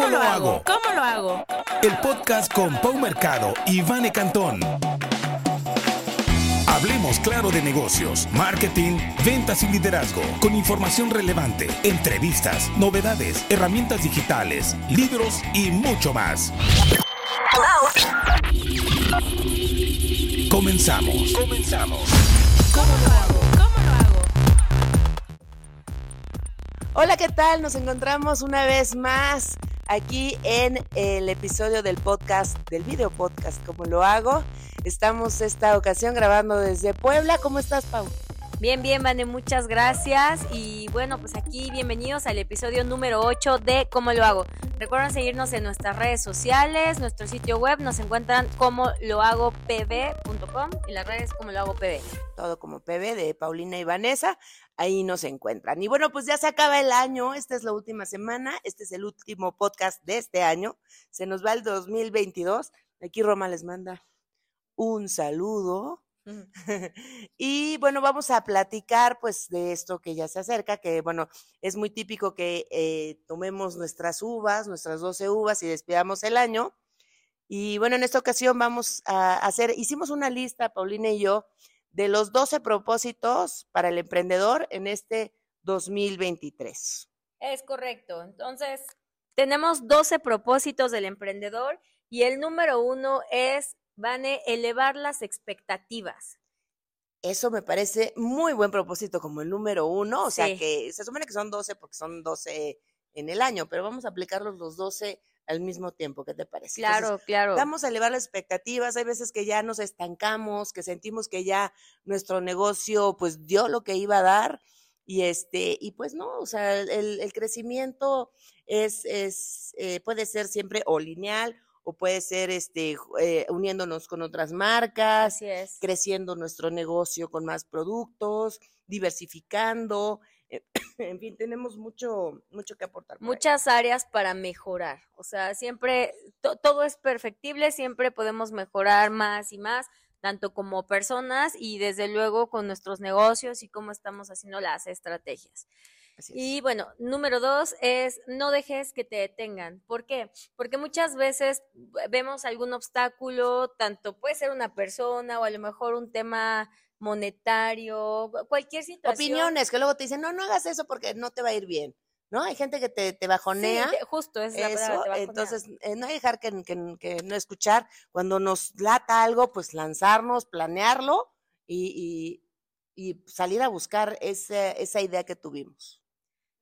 ¿Cómo, lo hago? ¿Cómo lo hago? El podcast con Pau Mercado y Vane Cantón. Hablemos claro de negocios, marketing, ventas y liderazgo, con información relevante, entrevistas, novedades, herramientas digitales, libros y mucho más. Comenzamos. Comenzamos. ¿Cómo lo hago? ¿Cómo lo hago? Hola, ¿qué tal? Nos encontramos una vez más aquí en el episodio del podcast, del video podcast, como lo hago. Estamos esta ocasión grabando desde Puebla. ¿Cómo estás, Pau? Bien, bien, Vane, muchas gracias. Y bueno, pues aquí bienvenidos al episodio número 8 de ¿Cómo lo hago? Recuerden seguirnos en nuestras redes sociales, nuestro sitio web, nos encuentran como lo hago pb.com y las redes como lo hago pb. Todo como PB de Paulina y Vanessa. Ahí nos encuentran. Y bueno, pues ya se acaba el año. Esta es la última semana. Este es el último podcast de este año. Se nos va el 2022. Aquí Roma les manda un saludo. y bueno, vamos a platicar pues de esto que ya se acerca, que bueno, es muy típico que eh, tomemos nuestras uvas, nuestras 12 uvas y despidamos el año. Y bueno, en esta ocasión vamos a hacer, hicimos una lista, Paulina y yo, de los 12 propósitos para el emprendedor en este 2023. Es correcto. Entonces, tenemos 12 propósitos del emprendedor y el número uno es, Vane, elevar las expectativas. Eso me parece muy buen propósito como el número uno, o sea que se supone que son 12 porque son 12 en el año, pero vamos a aplicarlos los 12 al mismo tiempo, ¿qué te parece? Entonces, Claro, claro. Vamos a elevar las expectativas, hay veces que ya nos estancamos, que sentimos que ya nuestro negocio pues dio lo que iba a dar y este, y pues no, o sea, el, el crecimiento es, es eh, puede ser siempre o lineal o puede ser este, eh, uniéndonos con otras marcas, Así es. creciendo nuestro negocio con más productos, diversificando, en fin, tenemos mucho, mucho que aportar. ahí. muchas áreas para mejorar. O sea, siempre to- todo es perfectible, siempre podemos mejorar más y más, tanto como personas y desde luego con nuestros negocios y cómo estamos haciendo las estrategias. Así es. Y bueno, número dos es no dejes que te detengan. ¿Por qué? Porque muchas veces vemos algún obstáculo, tanto puede ser una persona o a lo mejor un tema monetario, cualquier situación. opiniones que luego te dicen, no, no hagas eso porque no te va a ir bien, ¿no? Hay gente que te, te Sí, bajonea. te- justo es la palabra, te bajonea. entonces eh, no hay dejar que, que- que no escuchar. Cuando nos lata algo, pues lanzarnos, planearlo y, y- y salir a buscar esa, esa idea que tuvimos.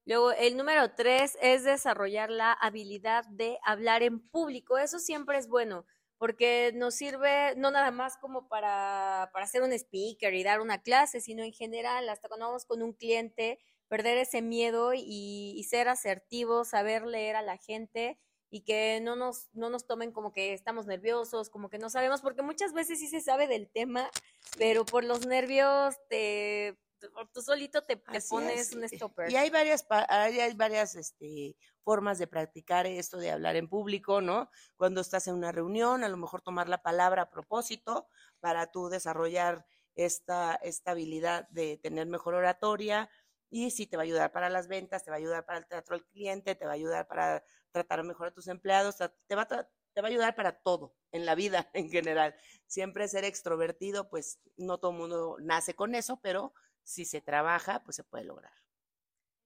Luego, el número tres es desarrollar la habilidad de hablar en público. Eso siempre es bueno, porque nos sirve no nada más como para, para ser un speaker y dar una clase, sino en general, hasta cuando vamos con un cliente, perder ese miedo y, ser asertivos, saber leer a la gente y que no nos, no nos tomen como que estamos nerviosos, como que no sabemos, porque muchas veces sí se sabe del tema, pero por los nervios te... Tú solito te, te pones es, un y- stopper. Y hay varias, hay varias este, formas de practicar esto de hablar en público, ¿no? Cuando estás en una reunión, a lo mejor tomar la palabra a propósito para tú desarrollar esta, esta habilidad de tener mejor oratoria y sí te va a ayudar para las ventas, te va a ayudar para el trato al cliente, te va a ayudar para tratar mejor a tus empleados, te va a, te va a ayudar para todo en la vida en general. Siempre ser extrovertido, pues no todo el mundo nace con eso, pero si se trabaja, pues se puede lograr.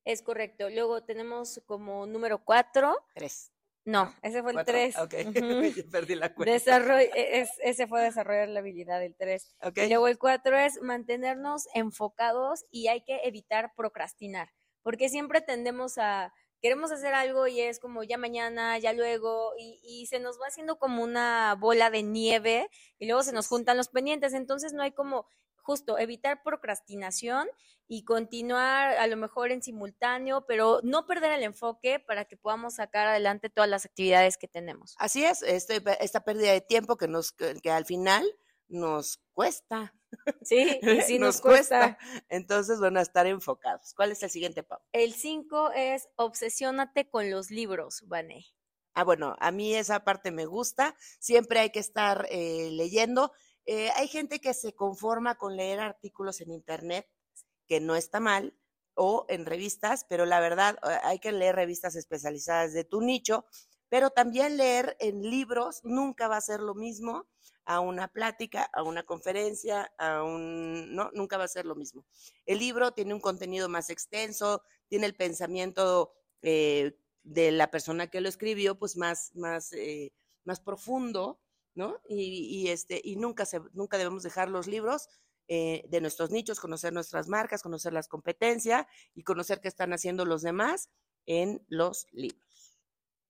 Es correcto. Luego tenemos como número cuatro. Tres. No, ese fue el tres. Ok, perdí la cuenta. Desarroll- e- es- ese fue desarrollar la habilidad, el tres. Ok, Y luego el cuatro es mantenernos enfocados y hay que evitar procrastinar, porque siempre tendemos a, queremos hacer algo y es como ya mañana, ya luego, y, y se nos va haciendo como una bola de nieve y luego se nos juntan los pendientes, entonces no hay como justo evitar procrastinación y continuar a lo mejor en simultáneo, pero no perder el enfoque para que podamos sacar adelante todas las actividades que tenemos. así es, este- esta pérdida de tiempo que, nos, que, al final nos cuesta. Sí, y sí nos, cuesta. Entonces, bueno, estar enfocados. ¿Cuál es el siguiente, Pau? El 5 es obsesiónate con los libros, Vané. Ah, bueno, a mí esa parte me gusta. Siempre hay que estar eh, leyendo. Eh, hay gente que se conforma con leer artículos en internet, que no está mal, o en revistas, pero la verdad eh, hay que leer revistas especializadas de tu nicho, pero también leer en libros nunca va a ser lo mismo a una plática, a una conferencia, a un, no, nunca va a ser lo mismo. El libro tiene un contenido más extenso, tiene el pensamiento eh, de la persona que lo escribió, pues más, más, eh, más profundo, ¿no? Y, este, y nunca, se, nunca debemos dejar los libros eh, de nuestros nichos, conocer nuestras marcas, conocer las competencias y conocer qué están haciendo los demás en los libros.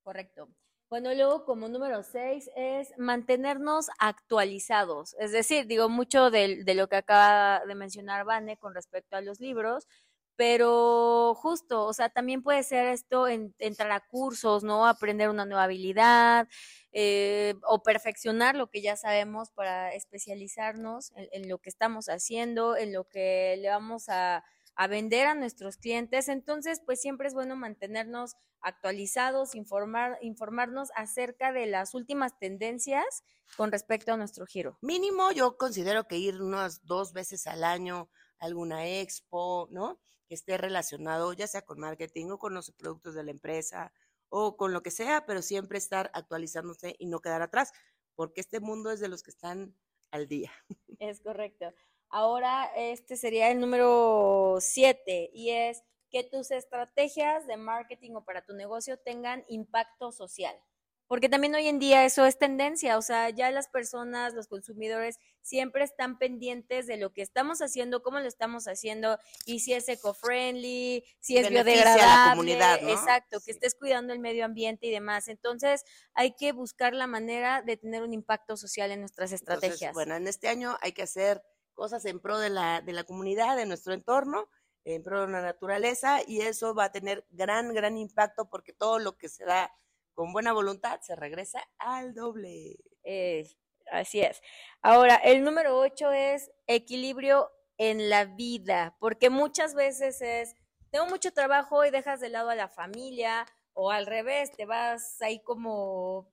Correcto. Bueno, luego como número seis es mantenernos actualizados. Es decir, digo mucho de, de, lo que acaba de mencionar Vane con respecto a los libros, pero justo, o sea, también puede ser esto en, entrar a cursos, ¿no? Aprender una nueva habilidad eh, o perfeccionar lo que ya sabemos para especializarnos en, lo que estamos haciendo, en lo que le vamos a, a vender a nuestros clientes. Entonces, pues siempre es bueno mantenernos actualizados, informar, informarnos acerca de las últimas tendencias con respecto a nuestro giro. Mínimo, yo considero que ir unas dos veces al año alguna expo, ¿no? que esté relacionado ya sea con marketing o con los productos de la empresa o con lo que sea, pero siempre estar actualizándose y no quedar atrás, porque este mundo es de los que están al día. Es correcto. Ahora este sería el número siete y es que tus estrategias de marketing o para tu negocio tengan impacto social porque también hoy en día eso es tendencia, o sea, ya las personas, los consumidores siempre están pendientes de lo que estamos haciendo, cómo lo estamos haciendo y si es eco-friendly, si es biodegradable, la comunidad, exacto, que estés cuidando el medio ambiente y demás. Entonces, hay que buscar la manera de tener un impacto social en nuestras estrategias. bueno, en este año hay que hacer cosas en pro de la, de la comunidad, de nuestro entorno, en pro de la naturaleza y eso va a tener gran, gran impacto porque todo lo que se da con buena voluntad se regresa al doble. Así es. Ahora, el número ocho es equilibrio en la vida, porque muchas veces es, tengo mucho trabajo y dejas de lado a la familia, o al revés, te vas ahí como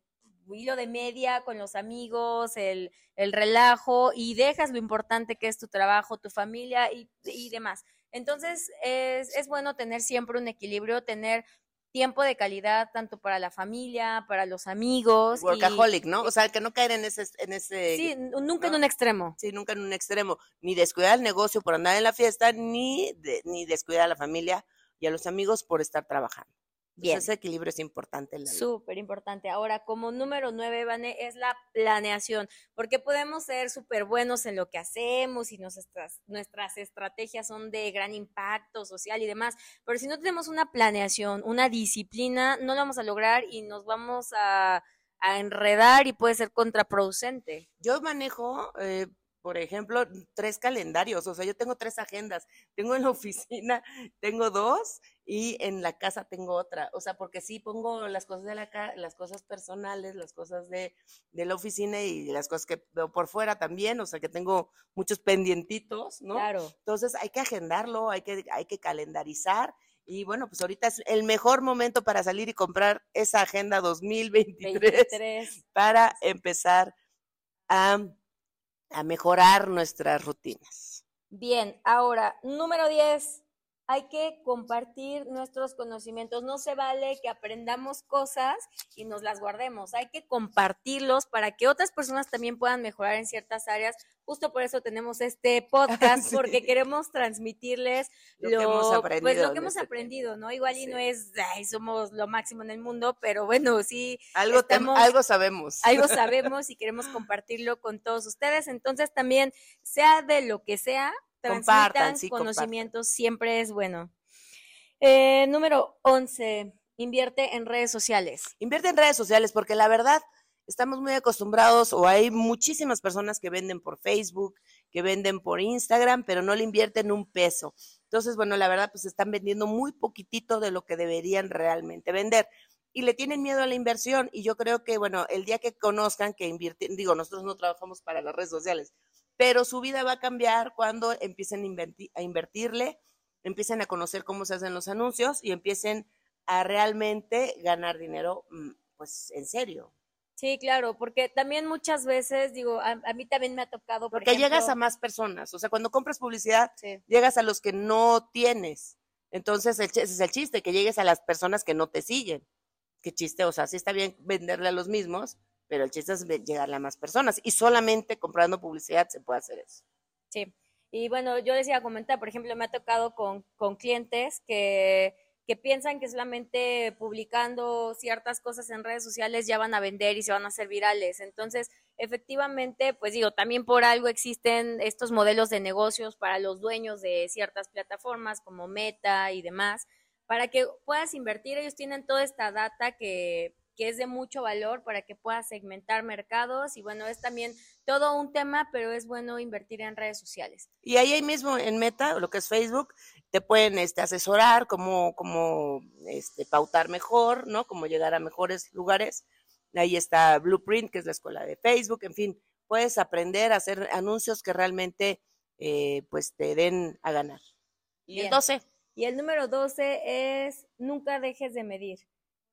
hilo de media con los amigos, el, el relajo, y dejas lo importante que es tu trabajo, tu familia y, y demás. Entonces, es, es bueno tener siempre un equilibrio, tener tiempo de calidad tanto para la familia, para los amigos. Workaholic, ¿no? O sea, que no caer en ese... En ese sí, nunca en un extremo. Sí, nunca en un extremo. Ni descuidar el negocio por andar en la fiesta, ni, ni descuidar a la familia y a los amigos por estar trabajando. Bien. ese equilibrio es importante en la Súper importante. Ahora, como número nueve, Vane, es la planeación, porque podemos ser súper buenos en lo que hacemos y nuestras, nuestras estrategias son de gran impacto social y demás, pero si no tenemos una planeación, una disciplina, no lo vamos a lograr y nos vamos a, a enredar y puede ser contraproducente. Yo manejo eh, por ejemplo, tres calendarios, o sea, yo tengo tres agendas, tengo en la oficina, tengo dos y en la casa tengo otra, o sea, porque sí pongo las cosas de la casa, las cosas personales, las cosas de, de, la oficina y las cosas que veo por fuera también, o sea, que tengo muchos pendientitos, ¿no? Claro. Entonces hay que agendarlo, hay que, hay que calendarizar y bueno, pues ahorita es el mejor momento para salir y comprar esa agenda 2023 23. para empezar a a mejorar nuestras rutinas. Bien, ahora, número 10, hay que compartir nuestros conocimientos. No se vale que aprendamos cosas y nos las guardemos. Hay que compartirlos para que otras personas también puedan mejorar en ciertas áreas. Justo por eso tenemos este podcast, porque queremos transmitirles lo, que hemos aprendido, pues, lo que hemos este aprendido ¿no? Igual y no es, ay, somos lo máximo en el mundo, pero bueno, sí. Algo, algo sabemos. Algo sabemos y queremos compartirlo con todos ustedes. Entonces también, sea de lo que sea, transmitan conocimientos, siempre es bueno. Eh, número 11, invierte en redes sociales. Invierte en redes sociales porque la verdad estamos muy acostumbrados o hay muchísimas personas que venden por Facebook, que venden por Instagram, pero no le invierten un peso. Entonces, bueno, la verdad, pues están vendiendo muy poquitito de lo que deberían realmente vender y le tienen miedo a la inversión. Y yo creo que, bueno, el día que conozcan que invierten, digo, nosotros no trabajamos para las redes sociales, pero su vida va a cambiar cuando empiecen a, invertirle, empiecen a conocer cómo se hacen los anuncios y empiecen a realmente ganar dinero, mm, pues en serio. Sí, claro, porque también muchas veces, digo, a, mí también me ha tocado. porque llegas a más personas, o sea, cuando compras publicidad, llegas a los que no tienes. Entonces, ese es el chiste, que llegues a las personas que no te siguen. qué chiste, o sea, sí está bien venderle a los mismos, pero el chiste es llegarle a más personas y solamente comprando publicidad se puede hacer eso. Sí, y bueno, yo decía comentar, por ejemplo, me ha tocado con, con clientes que, que piensan que solamente publicando ciertas cosas en redes sociales ya van a vender y se van a hacer virales. Entonces, efectivamente, pues digo, también por algo existen estos modelos de negocios para los dueños de ciertas plataformas como Meta y demás, para que puedas invertir. Ellos tienen toda esta data que, que es de mucho valor para que puedas segmentar mercados y bueno, es también todo un tema, pero es bueno invertir en redes sociales. Y ahí mismo en Meta, lo que es Facebook, te pueden este, asesorar cómo, cómo este, pautar mejor, ¿no? Cómo llegar a mejores lugares. Ahí está Blueprint, que es la escuela de Facebook, en fin, puedes aprender a hacer anuncios que realmente eh, pues te den a ganar. Y el 12. Y el número 12 es nunca dejes de medir,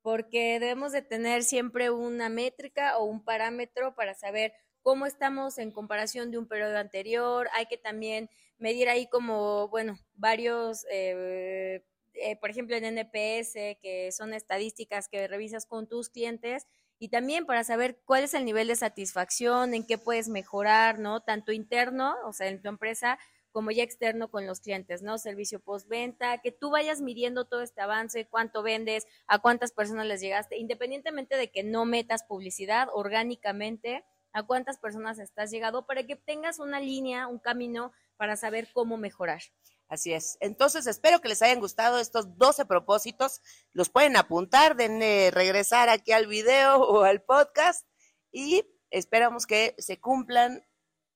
porque debemos de tener siempre una métrica o un parámetro para saber cómo estamos en comparación de un periodo anterior. Hay que también medir ahí como, bueno, varios, eh, eh, por ejemplo, en NPS, que son estadísticas que revisas con tus clientes y también para saber cuál es el nivel de satisfacción, en qué puedes mejorar, ¿no? Tanto interno, o sea, en tu empresa, como ya externo con los clientes, ¿no? Servicio postventa, que tú vayas midiendo todo este avance, cuánto vendes, a cuántas personas les llegaste, independientemente de que no metas publicidad orgánicamente, a cuántas personas estás llegado para que tengas una línea, un camino para saber cómo mejorar. Así es. Entonces, espero que les hayan gustado estos 12 propósitos. Los pueden apuntar, den regresar aquí al video o al podcast y esperamos que se cumplan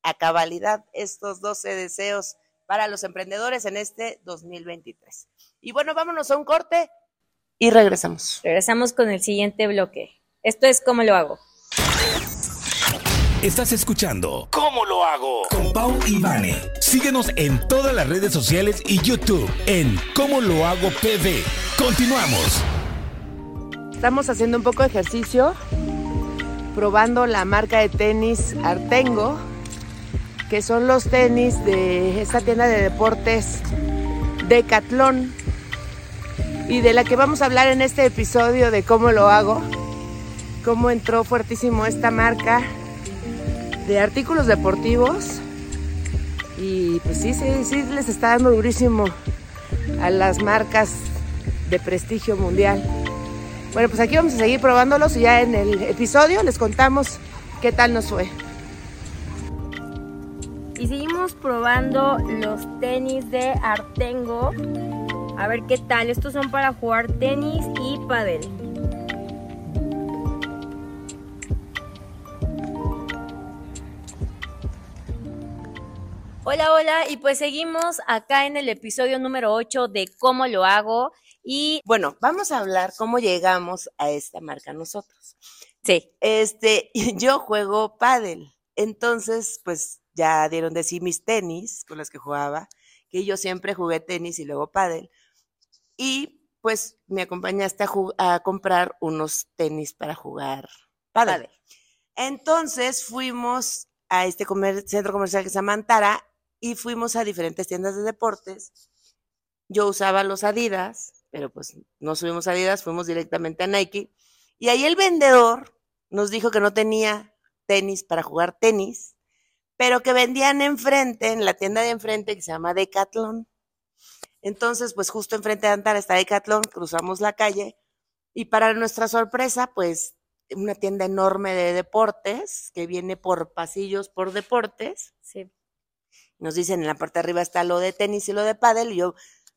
a cabalidad estos 12 deseos para los emprendedores en este 2023. Y bueno, vámonos a un corte y regresamos. Regresamos con el siguiente bloque. Esto es cómo lo hago. Estás escuchando ¿Cómo lo hago? Con Pau y Vane. Síguenos en todas las redes sociales y YouTube en ¿Cómo lo hago PV. Continuamos. Estamos haciendo un poco de ejercicio, probando la marca de tenis Artengo que son los tenis de esta tienda de deportes Decathlon y de la que vamos a hablar en este episodio de cómo lo hago, cómo entró fuertísimo esta marca de artículos deportivos y pues sí, sí, sí les está dando durísimo a las marcas de prestigio mundial. Bueno, pues aquí vamos a seguir probándolos y ya en el episodio les contamos qué tal nos fue. Probando los tenis de Artengo. A ver qué tal. Estos son para jugar tenis y pádel. Hola, hola, y pues seguimos acá en el episodio número 8 de cómo lo hago. Y bueno, vamos a hablar cómo llegamos a esta marca nosotros. Sí. Este, yo juego pádel. Entonces, pues ya dieron de sí mis tenis con los que jugaba, que yo siempre jugué tenis y luego pádel. Y pues me acompañaste a, comprar unos tenis para jugar pádel. Entonces fuimos a este centro comercial que se llama Antara y fuimos a diferentes tiendas de deportes. Yo usaba los Adidas, pero pues no subimos Adidas, fuimos directamente a Nike. Y ahí el vendedor nos dijo que no tenía tenis para jugar tenis, pero que vendían enfrente, en la tienda de enfrente que se llama Decathlon. Entonces, pues justo enfrente de Antara está Decathlon, cruzamos la calle y para nuestra sorpresa, pues una tienda enorme de deportes que viene por pasillos por deportes. Sí. Nos dicen en la parte de arriba está lo de tenis y lo de pádel y yo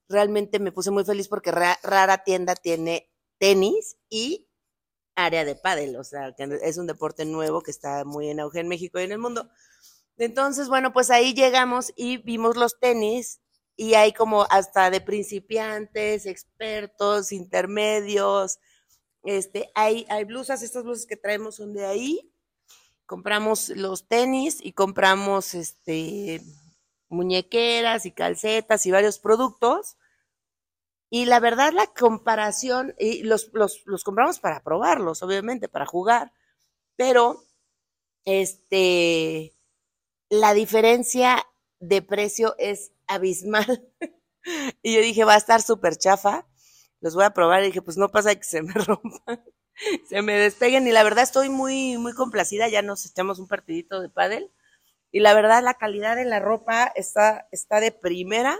realmente me puse muy feliz porque rara tienda tiene tenis y área de pádel, o sea, que es un deporte nuevo que está muy en auge en México y en el mundo. Entonces, bueno, pues ahí llegamos y vimos los tenis y hay como hasta de principiantes, expertos, intermedios. Este, hay, hay blusas, estas blusas que traemos son de ahí. Compramos los tenis y compramos este muñequeras y calcetas y varios productos. Y la verdad, la comparación, y los, los, los compramos para probarlos, obviamente, para jugar, pero este la diferencia de precio es abismal. y yo dije, va a estar súper chafa. Los voy a probar y dije, pues no pasa que se me rompan. se me despeguen y la verdad estoy muy, muy complacida, ya nos echamos un partidito de pádel y la verdad la calidad de la ropa está, está de primera,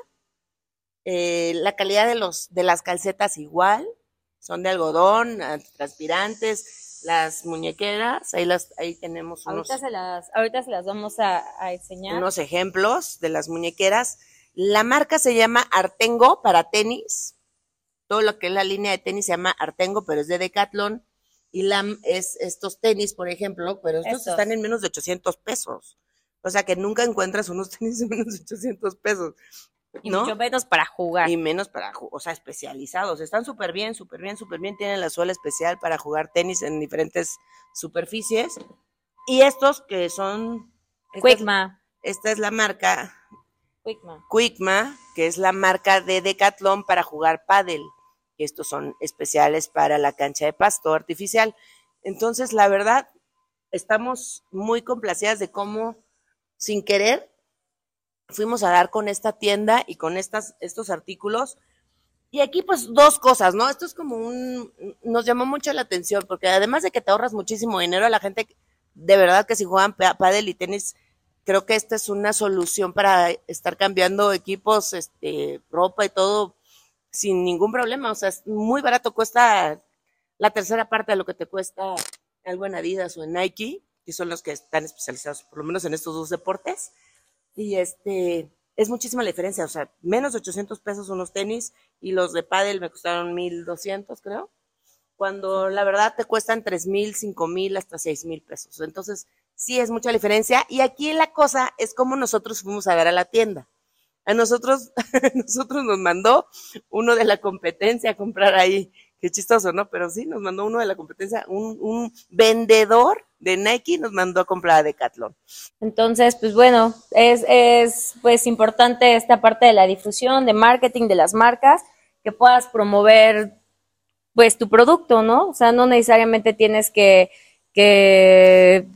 eh, la calidad de, los, de las calcetas igual, son de algodón, transpirantes, las muñequeras, ahí las, ahí tenemos unos, ahorita se las, ahorita se las vamos a, a enseñar. Unos ejemplos de las muñequeras. La marca se llama Artengo para tenis, todo lo que es la línea de tenis se llama Artengo, pero es de Decathlon. Y LAM es estos tenis, por ejemplo, pero estos, están en menos de 800 pesos. O sea que nunca encuentras unos tenis en menos de 800 pesos. Y mucho menos para jugar. Y menos para, o sea, especializados. Están súper bien, súper bien, súper bien. Tienen la suela especial para jugar tenis en diferentes superficies. Y estos que son... Quickma. Esta es la marca... Quickma. Quickma, que es la marca de Decathlon para jugar pádel estos son especiales para la cancha de pasto artificial. Entonces, la verdad, estamos muy complacidas de cómo, sin querer, fuimos a dar con esta tienda y con estos artículos. Y aquí, pues, dos cosas, ¿no? Esto es como un, nos llamó mucho la atención, porque además de que te ahorras muchísimo dinero, a la gente, de verdad que si juegan pádel y tenis, creo que esta es una solución para estar cambiando equipos, este, ropa y todo sin ningún problema. O sea, es muy barato, cuesta la tercera parte de lo que te cuesta algo en Adidas o en Nike, que son los que están especializados por lo menos en estos dos deportes. Y este, es muchísima la diferencia, o sea, menos de 800 pesos unos tenis y los de pádel me costaron 1200, creo. Cuando la verdad te cuestan 3000, 5000 hasta 6000 pesos. Entonces, sí es mucha diferencia y aquí la cosa es como nosotros fuimos a ver a la tienda a nosotros, nosotros nos mandó uno de la competencia a comprar ahí. Qué chistoso, ¿no? Pero sí, nos mandó uno de la competencia, un, un vendedor de Nike nos mandó a comprar a Decathlon. Entonces, pues bueno, es, es pues importante esta parte de la difusión, de marketing de las marcas, que puedas promover pues tu producto, ¿no? O sea, no necesariamente tienes que, que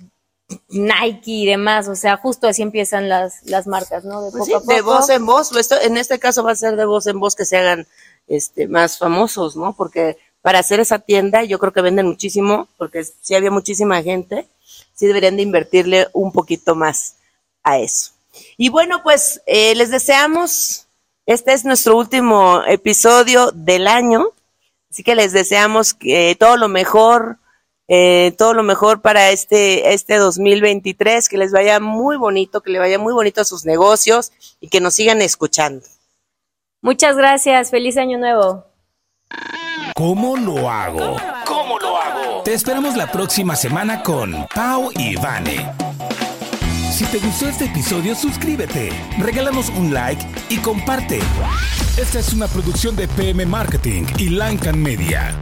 Nike y demás, o sea, justo así empiezan las, las marcas, ¿no? De, pues de voz en voz, en este caso va a ser de voz en voz que se hagan este, más famosos, ¿no? Porque para hacer esa tienda yo creo que venden muchísimo, porque si había muchísima gente, sí deberían de invertirle un poquito más a eso. Y bueno, pues eh, les deseamos, este es nuestro último episodio del año, así que les deseamos que todo lo mejor, eh, todo lo mejor para este, este 2023, que les vaya muy bonito, que le vaya muy bonito a sus negocios y que nos sigan escuchando. Muchas gracias, feliz año nuevo. ¿Cómo lo hago? ¿Cómo lo hago? Te esperamos la próxima semana con Pau y Vane. Si te gustó este episodio, suscríbete, regálanos un like y comparte. Esta es una producción de PM Marketing y Lancan Media.